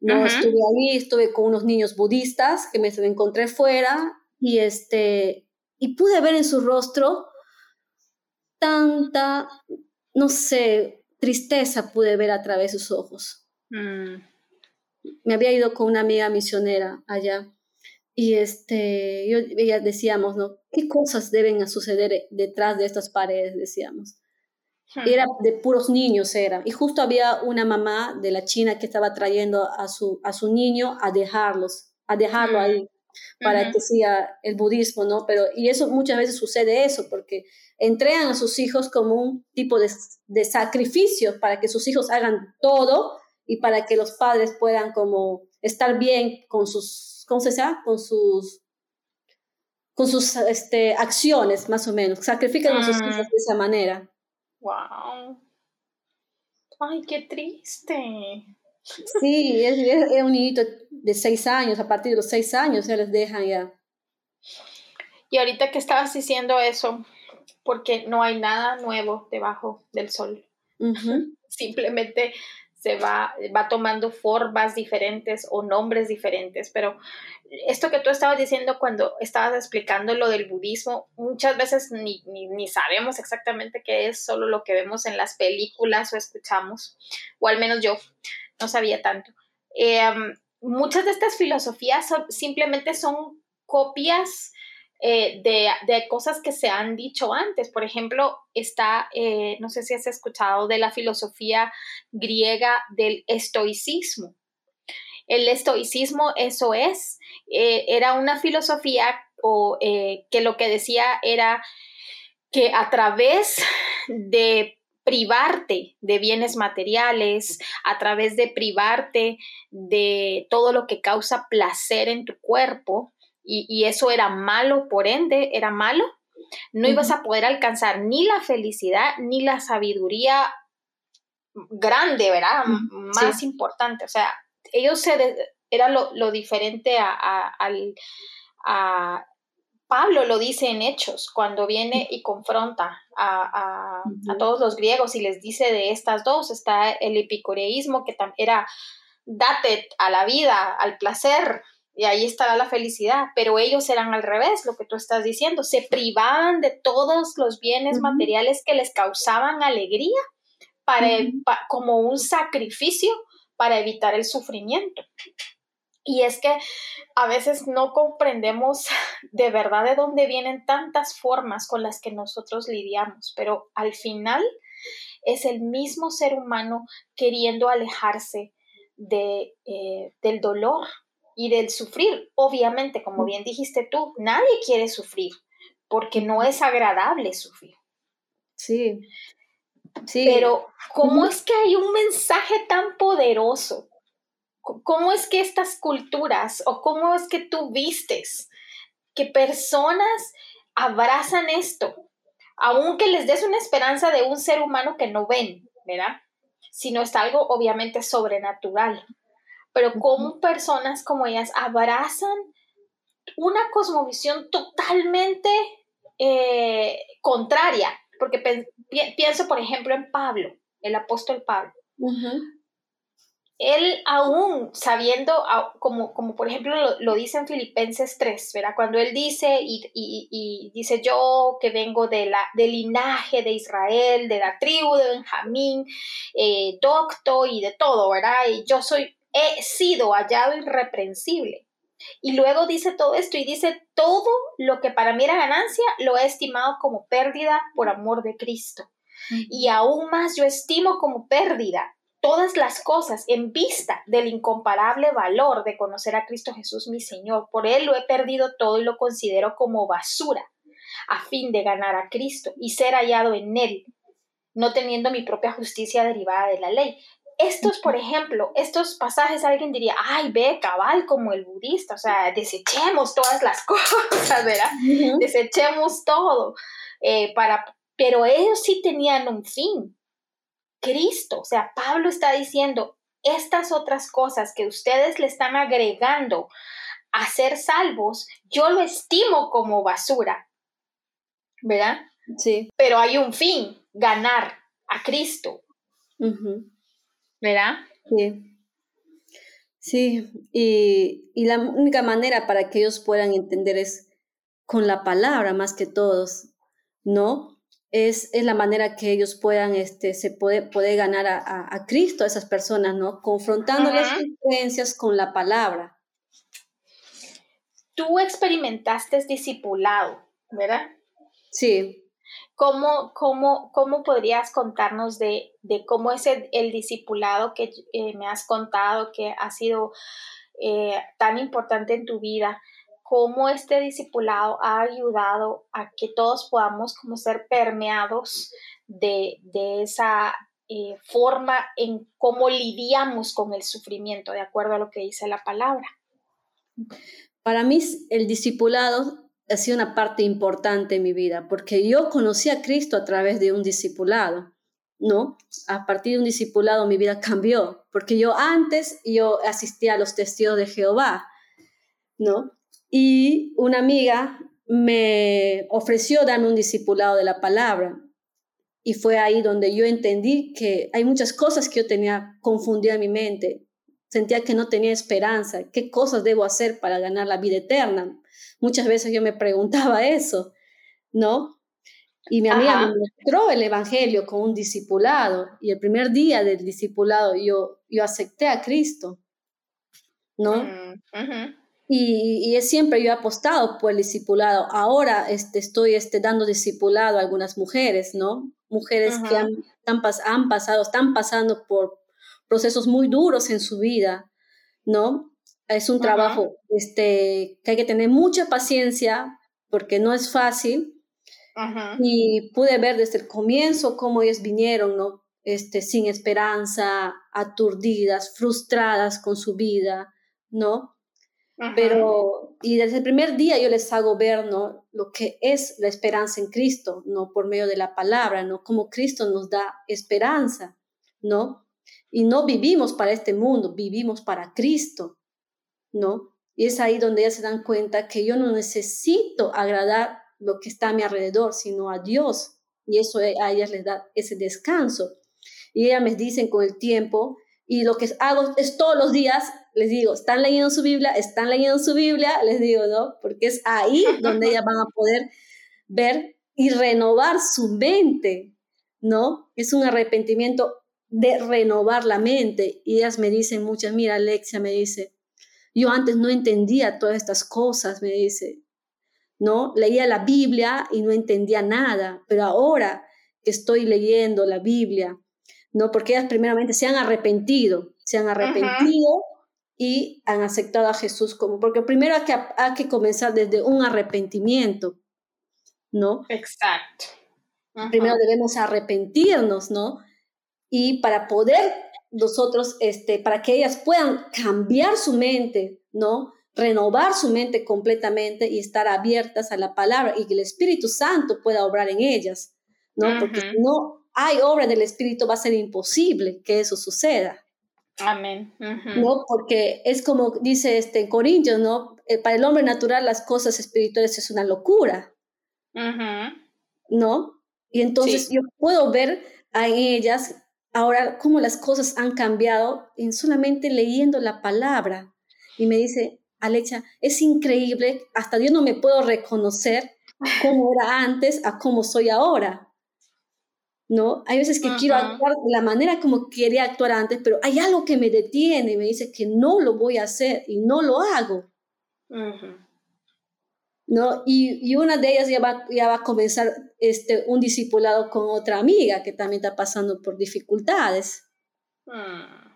No estuve ahí, estuve con unos niños budistas que me encontré fuera y este y pude ver en su rostro tanta, no sé, tristeza pude ver a través de sus ojos. Mm. Me había ido con una amiga misionera allá y este, yo, ella decíamos, ¿no? ¿Qué cosas deben suceder detrás de estas paredes? Decíamos. Hmm. Era de puros niños, era. Y justo había una mamá de la China que estaba trayendo a su, a su niño a dejarlos, a dejarlo hmm. ahí para que siga el budismo, ¿no? Pero, y eso muchas veces sucede eso, porque entregan a sus hijos como un tipo de, de sacrificio para que sus hijos hagan todo y para que los padres puedan como estar bien con sus, ¿cómo se llama? Con sus, con sus este, acciones, más o menos. Sacrifican a sus hijos de esa manera. Wow. Ay, qué triste. Sí, es, un niñito de seis años, a partir de los seis años se les dejan ya. Y ahorita que estabas diciendo eso, porque no hay nada nuevo debajo del sol. Simplemente se va, va tomando formas diferentes o nombres diferentes, pero esto que tú estabas diciendo cuando estabas explicando lo del budismo, muchas veces ni, ni, sabemos exactamente qué es, solo lo que vemos en las películas o escuchamos, o al menos yo no sabía tanto. Em, muchas de estas filosofías simplemente son copias eh, de, cosas que se han dicho antes. Por ejemplo, está, eh, no sé si has escuchado de la filosofía griega del estoicismo. El estoicismo, eso es, eh, era una filosofía o, que lo que decía era que a través de privarte de bienes materiales, a través de privarte de todo lo que causa placer en tu cuerpo, y, eso era malo, por ende, era malo, no ibas a poder alcanzar ni la felicidad ni la sabiduría grande, ¿verdad? Más importante. O sea, ellos se era lo, diferente a, al, a Pablo lo dice en Hechos, cuando viene y confronta a, todos los griegos y les dice de estas dos, está el epicureísmo que era date a la vida, al placer, y ahí estará la felicidad, pero ellos eran al revés, lo que tú estás diciendo, se privaban de todos los bienes materiales que les causaban alegría para, como un sacrificio para evitar el sufrimiento. Y es que a veces no comprendemos de verdad de dónde vienen tantas formas con las que nosotros lidiamos, pero al final es el mismo ser humano queriendo alejarse de, eh, del dolor y del sufrir. Obviamente, como bien dijiste tú, nadie quiere sufrir porque no es agradable sufrir. Sí. Sí. Pero, ¿cómo es que hay un mensaje tan poderoso? ¿Cómo es que estas culturas o cómo es que tú vistes que personas abrazan esto, aunque les des una esperanza de un ser humano que no ven, ¿verdad? Sino es algo obviamente sobrenatural. Pero cómo personas como ellas abrazan una cosmovisión totalmente eh, contraria, porque pienso, por ejemplo, en Pablo, el apóstol Pablo él aún sabiendo, como, como por ejemplo lo, dice en Filipenses 3, ¿verdad? Cuando él dice, y, dice yo que vengo de la, del linaje de Israel, de la tribu de Benjamín, eh, docto y de todo, ¿verdad? Y yo soy, he sido hallado irreprensible. Y luego dice todo esto y dice, todo lo que para mí era ganancia lo he estimado como pérdida por amor de Cristo. Y aún más yo estimo como pérdida todas las cosas en vista del incomparable valor de conocer a Cristo Jesús mi Señor. Por Él lo he perdido todo y lo considero como basura, a fin de ganar a Cristo y ser hallado en Él, no teniendo mi propia justicia derivada de la ley. Estos, por ejemplo, estos pasajes alguien diría, ay, ve, cabal, como el budista, o sea, desechemos todas las cosas, ¿verdad? Desechemos todo, eh, para, pero ellos sí tenían un fin, Cristo. O sea, Pablo está diciendo, estas otras cosas que ustedes le están agregando a ser salvos, yo lo estimo como basura. ¿Verdad? Sí. Pero hay un fin, ganar a Cristo. ¿Verdad? Sí. Sí, y, y, la única manera para que ellos puedan entender es con la palabra más que todos, ¿no? Es, la manera que ellos puedan, este, se puede, puede ganar a, Cristo a esas personas, ¿no? Confrontando las creencias con la palabra. Tú experimentaste discipulado, ¿verdad? Sí. ¿Cómo, cómo, cómo podrías contarnos de, cómo es el, discipulado que eh, me has contado que ha sido eh, tan importante en tu vida? Cómo este discipulado ha ayudado a que todos podamos como ser permeados de, esa eh, forma en cómo lidiamos con el sufrimiento, de acuerdo a lo que dice la palabra. Para mí el discipulado ha sido una parte importante en mi vida, porque yo conocí a Cristo a través de un discipulado, ¿no? A partir de un discipulado mi vida cambió, porque yo antes yo asistía a los testigos de Jehová, ¿no? Y una amiga me ofreció darme un discipulado de la palabra. Y fue ahí donde yo entendí que hay muchas cosas que yo tenía confundidas en mi mente. Sentía que no tenía esperanza. ¿Qué cosas debo hacer para ganar la vida eterna? Muchas veces yo me preguntaba eso, ¿no? Y mi amiga me mostró el Evangelio con un discipulado. Y el primer día del discipulado yo, yo acepté a Cristo, ¿no? Mm, y, es siempre yo he apostado por el discipulado. Ahora este, estoy este, dando discipulado a algunas mujeres, ¿no? Mujeres que han, han, pasado, están pasando por procesos muy duros en su vida, ¿no? Es un trabajo este, que hay que tener mucha paciencia porque no es fácil. Y pude ver desde el comienzo cómo ellas vinieron, ¿no? Este, sin esperanza, aturdidas, frustradas con su vida, ¿no? Pero, y desde el primer día yo les hago ver, ¿no? Lo que es la esperanza en Cristo, ¿no? Por medio de la palabra, ¿no? Como Cristo nos da esperanza, ¿no? Y no vivimos para este mundo, vivimos para Cristo, ¿no? Y es ahí donde ellas se dan cuenta que yo no necesito agradar lo que está a mi alrededor, sino a Dios. Y eso a ellas les da ese descanso. Y ellas me dicen con el tiempo, y lo que hago es todos los días les digo, están leyendo su Biblia, están leyendo su Biblia, les digo, ¿no? Porque es ahí donde ellas van a poder ver y renovar su mente, ¿no? Es un arrepentimiento de renovar la mente. Y ellas me dicen muchas, mira, Alexia me dice, yo antes no entendía todas estas cosas, me dice, ¿no? Leía la Biblia y no entendía nada, pero ahora que estoy leyendo la Biblia, ¿no? Porque ellas primeramente se han arrepentido, se han arrepentido y han aceptado a Jesús como, porque primero hay que, hay que comenzar desde un arrepentimiento, ¿no? Exacto. Primero debemos arrepentirnos, ¿no? Y para poder nosotros, este, para que ellas puedan cambiar su mente, ¿no? Renovar su mente completamente y estar abiertas a la palabra y que el Espíritu Santo pueda obrar en ellas, ¿no? Porque si no hay obra del Espíritu, va a ser imposible que eso suceda. Amén. ¿No? Porque es como dice este en Corintios, ¿no? Eh, para el hombre natural las cosas espirituales es una locura. ¿No? Y entonces yo puedo ver a ellas ahora cómo las cosas han cambiado en solamente leyendo la palabra. Y me dice, Alexa, es increíble, hasta yo no me puedo reconocer cómo era antes a cómo soy ahora. ¿No? Hay veces que quiero actuar de la manera como quería actuar antes, pero hay algo que me detiene y me dice que no lo voy a hacer y no lo hago. ¿no? Y, una de ellas ya va, ya va a comenzar este, un discipulado con otra amiga que también está pasando por dificultades. Mm,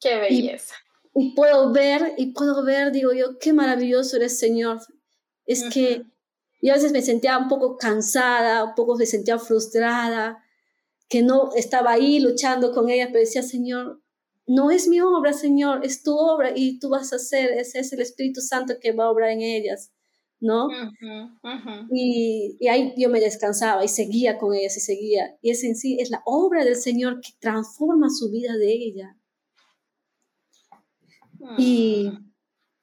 qué belleza. Y, puedo ver, y puedo ver, digo yo, qué maravilloso eres, Señor. Es que yo a veces me sentía un poco cansada, un poco me sentía frustrada, que no estaba ahí luchando con ella, pero decía, Señor, no es mi obra, Señor, es tu obra y tú vas a hacer, ese es el Espíritu Santo que va a obrar en ellas. ¿no? Y, y, ahí yo me descansaba y seguía con ella, y seguía. Y es en sí, es la obra del Señor que transforma su vida de ella. y, mm.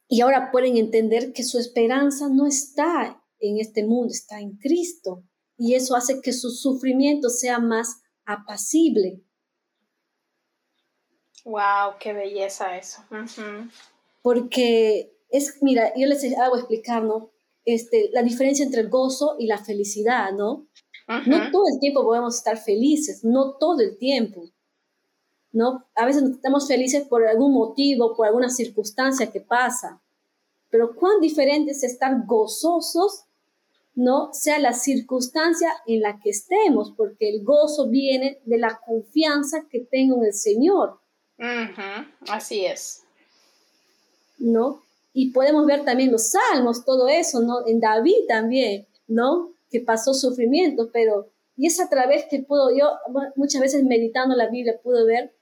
y ahora pueden entender que su esperanza no está en este mundo, está en Cristo. Y eso hace que su sufrimiento sea más apacible. Wow, qué belleza eso. Porque es, mira, yo les hago explicar, ¿no? este, la diferencia entre el gozo y la felicidad, ¿no? No todo el tiempo podemos estar felices, no todo el tiempo, ¿no? A veces estamos felices por algún motivo, por alguna circunstancia que pasa, pero cuán diferente es estar gozosos, ¿no? Sea la circunstancia en la que estemos, porque el gozo viene de la confianza que tengo en el Señor. Así es. ¿No? Y podemos ver también los salmos, todo eso, ¿no? En David también, ¿no? Que pasó sufrimiento, pero, y es a través que puedo, yo muchas veces meditando la Biblia puedo ver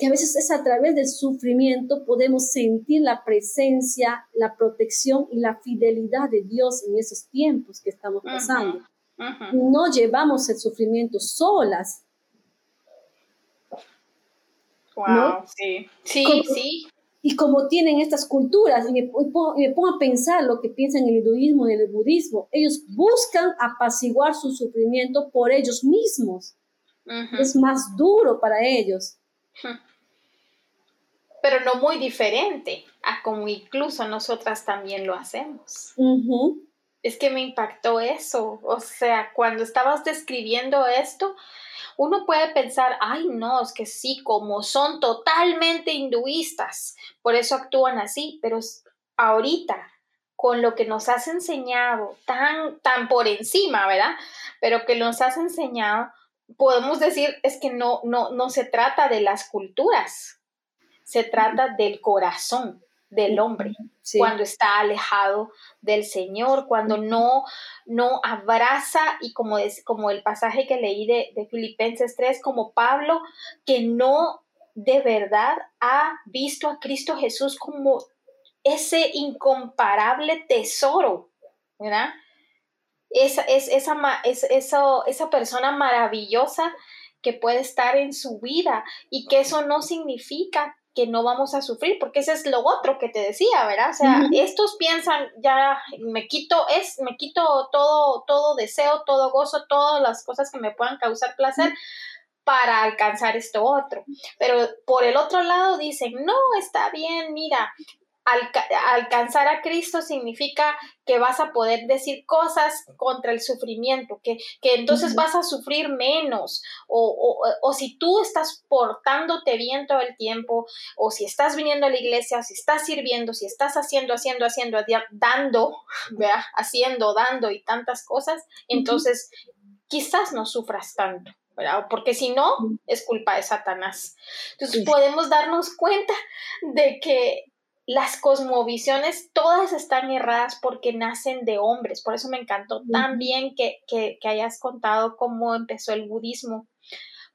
que a veces es a través del sufrimiento podemos sentir la presencia, la protección y la fidelidad de Dios en esos tiempos que estamos pasando. No llevamos el sufrimiento solas. Wow, sí, sí, sí. Y como tienen estas culturas, y me, pongo, a pensar lo que piensan en el hinduismo y en el budismo, ellos buscan apaciguar su sufrimiento por ellos mismos. Es más duro para ellos. Pero no muy diferente a como incluso nosotras también lo hacemos. Es que me impactó eso. O sea, cuando estabas describiendo esto, uno puede pensar, ay, no, es que sí, como son totalmente hinduistas, por eso actúan así, pero ahorita, con lo que nos has enseñado, tan, tan por encima, ¿verdad? Pero que nos has enseñado, podemos decir, es que no, no, no se trata de las culturas, se trata del corazón del hombre cuando está alejado del Señor, cuando no, no abraza y como, es, como el pasaje que leí de, de Filipenses 3, como Pablo, que no de verdad ha visto a Cristo Jesús como ese incomparable tesoro, ¿verdad? Esa, es, esa, es, esa persona maravillosa que puede estar en su vida y que eso no significa que no vamos a sufrir, porque ese es lo otro que te decía, ¿verdad? O sea, estos piensan, ya me quito, es, me quito todo, todo deseo, todo gozo, todas las cosas que me puedan causar placer para alcanzar esto otro. Pero por el otro lado dicen, no, está bien, mira, alcanzar a Cristo significa que vas a poder decir cosas contra el sufrimiento, que, entonces vas a sufrir menos, o, o, si tú estás portándote bien todo el tiempo, o si estás viniendo a la iglesia, si estás sirviendo, si estás haciendo, haciendo, haciendo, dando, ¿vea? haciendo, dando y tantas cosas, entonces quizás no sufras tanto. Porque si no, es culpa de Satanás. Entonces podemos darnos cuenta de que las cosmovisiones todas están erradas porque nacen de hombres. Por eso me encantó también que, que, hayas contado cómo empezó el budismo,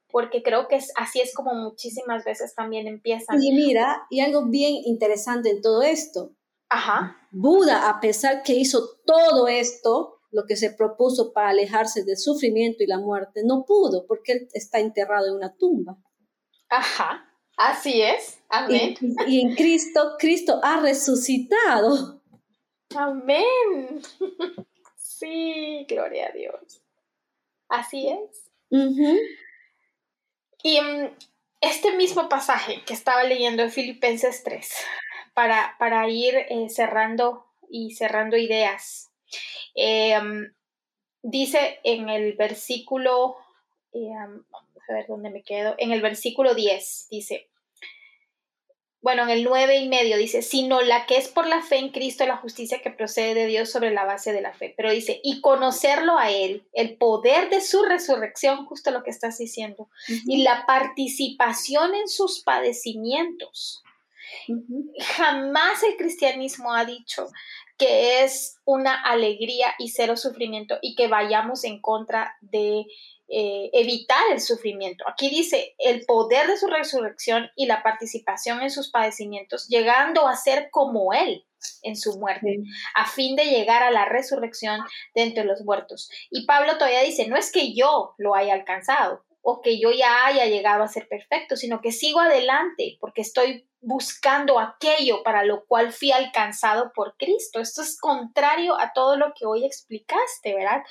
porque creo que es, así es como muchísimas veces también empiezan. Y mira, y algo bien interesante en todo esto. Ajá. Buda, a pesar que hizo todo esto, lo que se propuso para alejarse del sufrimiento y la muerte, no pudo porque él está enterrado en una tumba. Ajá. Así es. Amén. Y, en Cristo, Cristo ha resucitado. Amén. Sí, gloria a Dios. Así es. Y mm, este mismo pasaje que estaba leyendo en Filipenses 3, para, para ir eh, cerrando y cerrando ideas, eh, mm, dice en el versículo eh, a ver dónde me quedo, en el versículo 10 dice, bueno, en el 9 y medio dice, sino la que es por la fe en Cristo, la justicia que procede de Dios sobre la base de la fe. Pero dice, y conocerlo a Él, el poder de su resurrección, justo lo que estás diciendo, y la participación en sus padecimientos. Jamás el cristianismo ha dicho que es una alegría y cero sufrimiento y que vayamos en contra de eh, evitar el sufrimiento. Aquí dice el poder de su resurrección y la participación en sus padecimientos, llegando a ser como Él en su muerte, a fin de llegar a la resurrección de entre los muertos. Y Pablo todavía dice, no es que yo lo haya alcanzado o que yo ya haya llegado a ser perfecto, sino que sigo adelante porque estoy buscando aquello para lo cual fui alcanzado por Cristo. Esto es contrario a todo lo que hoy explicaste, ¿verdad?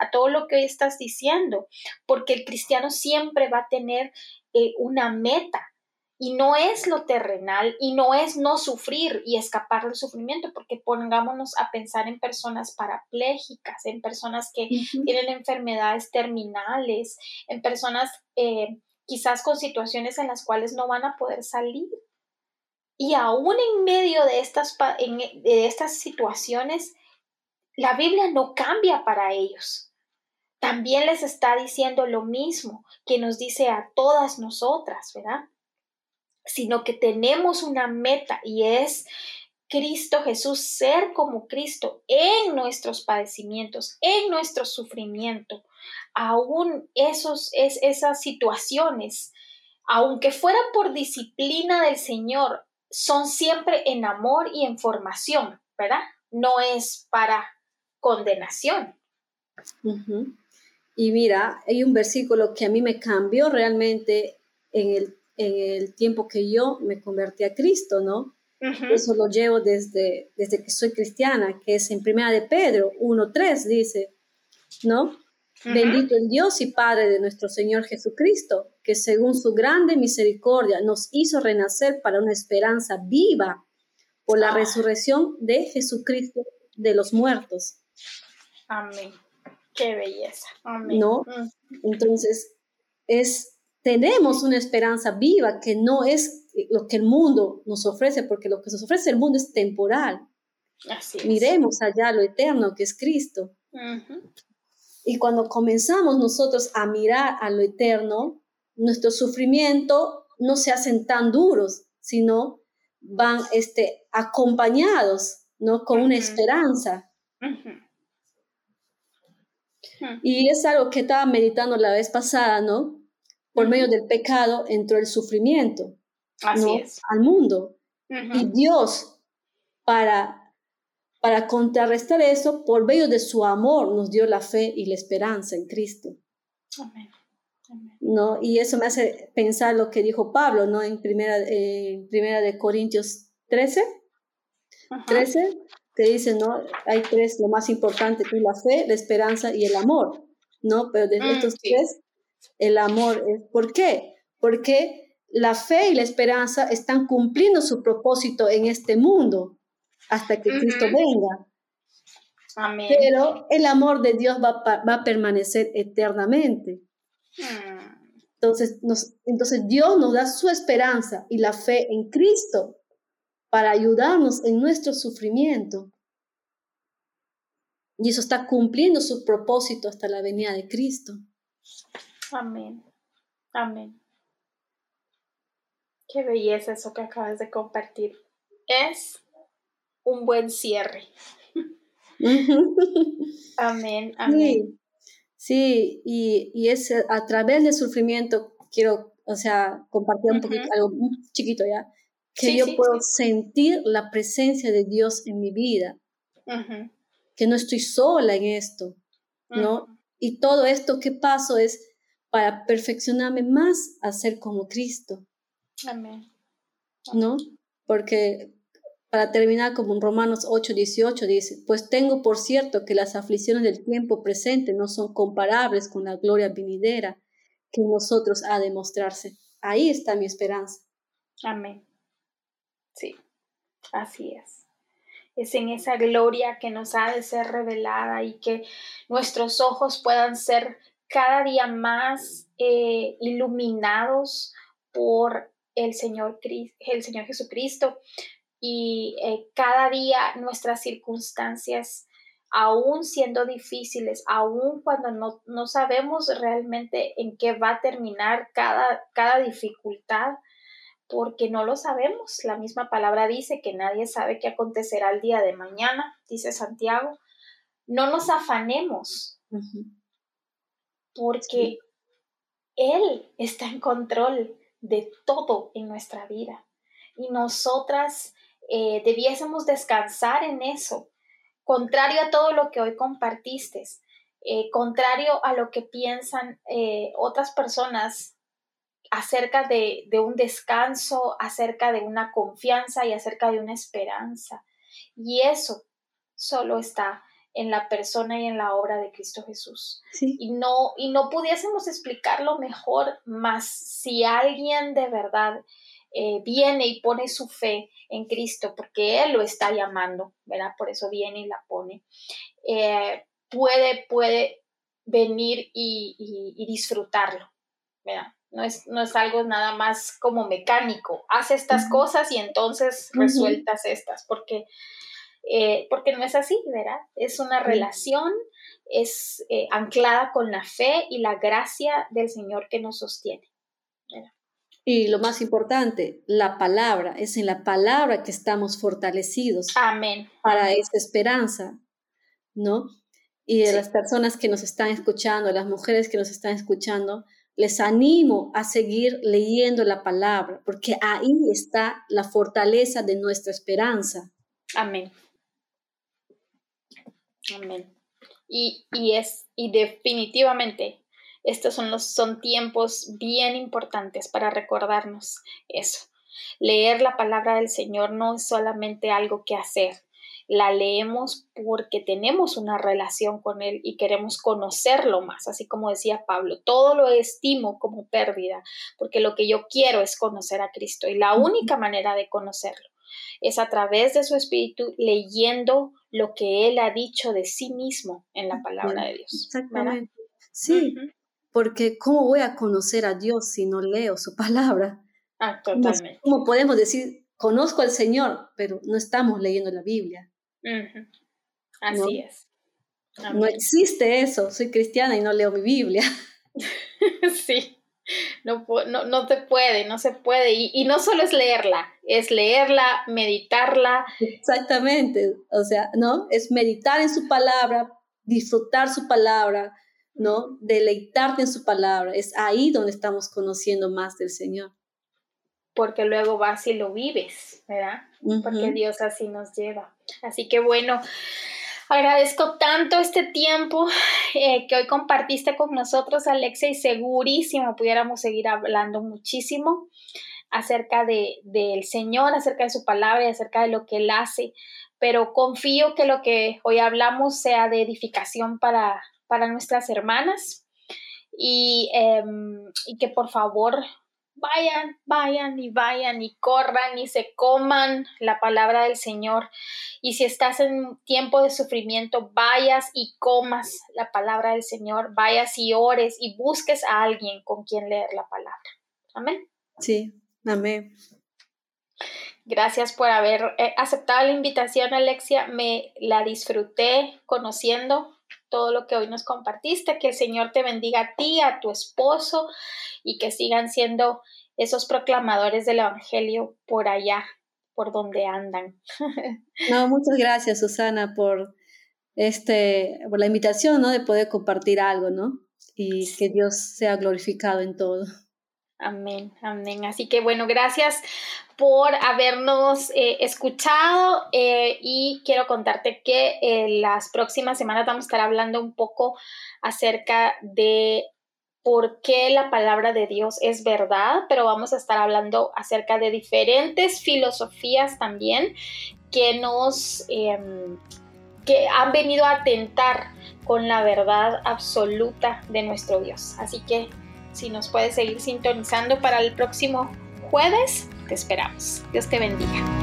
A todo lo que hoy estás diciendo, porque el cristiano siempre va a tener eh, una meta. Y no es lo terrenal y no es no sufrir y escapar del sufrimiento, porque pongámonos a pensar en personas parapléjicas, en personas que tienen enfermedades terminales, en personas eh, quizás con situaciones en las cuales no van a poder salir y aún en medio de estas, de estas situaciones, la Biblia no cambia para ellos. También les está diciendo lo mismo que nos dice a todas nosotras, ¿verdad? Sino que tenemos una meta y es Cristo Jesús, ser como Cristo en nuestros padecimientos, en nuestro sufrimiento, aún esos, es, esas situaciones, aunque fuera por disciplina del Señor, son siempre en amor y en formación, ¿verdad? No es para condenación. Y mira, hay un versículo que a mí me cambió realmente en el, tiempo que yo me convertí a Cristo, ¿no? Eso lo llevo desde, desde que soy cristiana, que es en Primera de Pedro 1.3, dice, ¿no? Bendito el Dios y Padre de nuestro Señor Jesucristo, que según su grande misericordia nos hizo renacer para una esperanza viva por la ah. resurrección de Jesucristo de los muertos. Amén. Qué belleza. Amén. ¿No? Mm. Entonces, es, tenemos una esperanza viva que no es lo que el mundo nos ofrece, porque lo que nos ofrece el mundo es temporal. Así Miremos allá lo eterno que es Cristo. Y cuando comenzamos nosotros a mirar a lo eterno, nuestro sufrimiento no se hacen tan duros, sino van este, acompañados, ¿no? Con una esperanza. Y es algo que estaba meditando la vez pasada, ¿no? Por medio del pecado entró el sufrimiento Así es. al mundo. Y Dios, para para contrarrestar eso, por medio de su amor, nos dio la fe y la esperanza en Cristo. Amén. ¿No? Y eso me hace pensar lo que dijo Pablo, ¿no? En primera, eh, primera de Corintios 13, 13, que dice, ¿no? Hay tres, lo más importante que es la fe, la esperanza y el amor, ¿no? Pero de mm, estos tres, el amor ¿por qué? Porque la fe y la esperanza están cumpliendo su propósito en este mundo, hasta que Cristo venga. Amén. Pero el amor de Dios va, va a permanecer eternamente. Hmm. Entonces, nos, entonces Dios nos da su esperanza y la fe en Cristo para ayudarnos en nuestro sufrimiento. Y eso está cumpliendo su propósito hasta la venida de Cristo. Amén. Amén. Qué belleza eso que acabas de compartir. es un buen cierre. amén, amén. Sí, y, y, es a través del sufrimiento, quiero, o sea, compartir un poquito, algo chiquito ya, que yo puedo sentir la presencia de Dios en mi vida, que no estoy sola en esto, ¿no? Y todo esto que paso es para perfeccionarme más a ser como Cristo. Amén. ¿No? Porque para terminar como en Romanos 8, 18 dice, pues tengo por cierto que las aflicciones del tiempo presente no son comparables con la gloria venidera que en nosotros ha de mostrarse. Ahí está mi esperanza. Amén. Sí, así es. Es en esa gloria que nos ha de ser revelada y que nuestros ojos puedan ser cada día más eh, iluminados por el Señor, el Señor Jesucristo y eh, cada día nuestras circunstancias, aún siendo difíciles, aún cuando no, sabemos realmente en qué va a terminar cada, cada dificultad, porque no lo sabemos. La misma palabra dice que nadie sabe qué acontecerá el día de mañana, dice Santiago. No nos afanemos, porque Él está en control de todo en nuestra vida. Y nosotras eh, debiésemos descansar en eso, contrario a todo lo que hoy compartiste, eh, contrario a lo que piensan eh, otras personas acerca de, de, un descanso, acerca de una confianza y acerca de una esperanza. Y eso solo está en la persona y en la obra de Cristo Jesús. Y, no, y no pudiésemos explicarlo mejor, más si alguien de verdad eh, viene y pone su fe en Cristo, porque Él lo está llamando, ¿verdad? Por eso viene y la pone. Eh, puede, puede venir y, disfrutarlo, ¿verdad? No es, no es, algo nada más como mecánico. Haz estas cosas y entonces resueltas estas, porque, eh, porque no es así, ¿verdad? Es una relación, es anclada con la fe y la gracia del Señor que nos sostiene. Y lo más importante, la palabra, es en la palabra que estamos fortalecidos. Amén. Para esa esperanza, ¿no? Y de las personas que nos están escuchando, las mujeres que nos están escuchando, les animo a seguir leyendo la palabra, porque ahí está la fortaleza de nuestra esperanza. Amén. Amén. Y, y es, y definitivamente estos son, los, son tiempos bien importantes para recordarnos eso. Leer la palabra del Señor no es solamente algo que hacer, la leemos porque tenemos una relación con Él y queremos conocerlo más, así como decía Pablo, todo lo estimo como pérdida, porque lo que yo quiero es conocer a Cristo y la única manera de conocerlo es a través de su espíritu leyendo lo que Él ha dicho de sí mismo en la palabra de Dios. Exactamente. Sí, porque ¿cómo voy a conocer a Dios si no leo su palabra? Ah, totalmente. ¿Cómo, podemos decir, conozco al Señor, pero no estamos leyendo la Biblia? Así es. No existe eso, soy cristiana y no leo mi Biblia. sí, no, no, no se puede, no se puede. Y, y, no solo es leerla, es leerla, meditarla. Exactamente, o sea, ¿no? Es meditar en su palabra, disfrutar su palabra, ¿no? Deleitarte en su palabra. Es ahí donde estamos conociendo más del Señor. Porque luego vas y lo vives, ¿verdad? Porque Dios así nos lleva. Así que bueno, agradezco tanto este tiempo eh, que hoy compartiste con nosotros, Alexia, y segurísimo pudiéramos seguir hablando muchísimo acerca de, del Señor, acerca de su palabra y acerca de lo que Él hace. Pero confío que lo que hoy hablamos sea de edificación para, para nuestras hermanas y, em, y que por favor vayan, vayan y vayan y corran y se coman la palabra del Señor. Y si estás en tiempo de sufrimiento, vayas y comas la palabra del Señor, vayas y ores y busques a alguien con quien leer la palabra. Amén. Sí, amén. Gracias por haber eh, aceptado la invitación, Alexia. Me la disfruté conociendo todo lo que hoy nos compartiste. Que el Señor te bendiga a ti, a tu esposo y que sigan siendo esos proclamadores del Evangelio por allá por donde andan. No, muchas gracias, Susana, por este, por la invitación, ¿no? De poder compartir algo, ¿no? Y que Dios sea glorificado en todo. Amén, amén. Así que bueno, gracias por habernos eh, escuchado eh, y quiero contarte que en las próximas semanas vamos a estar hablando un poco acerca de por qué la palabra de Dios es verdad, pero vamos a estar hablando acerca de diferentes filosofías también que nos em, que han venido a atentar con la verdad absoluta de nuestro Dios. Así que si nos puedes seguir sintonizando para el próximo jueves, te esperamos. Dios te bendiga.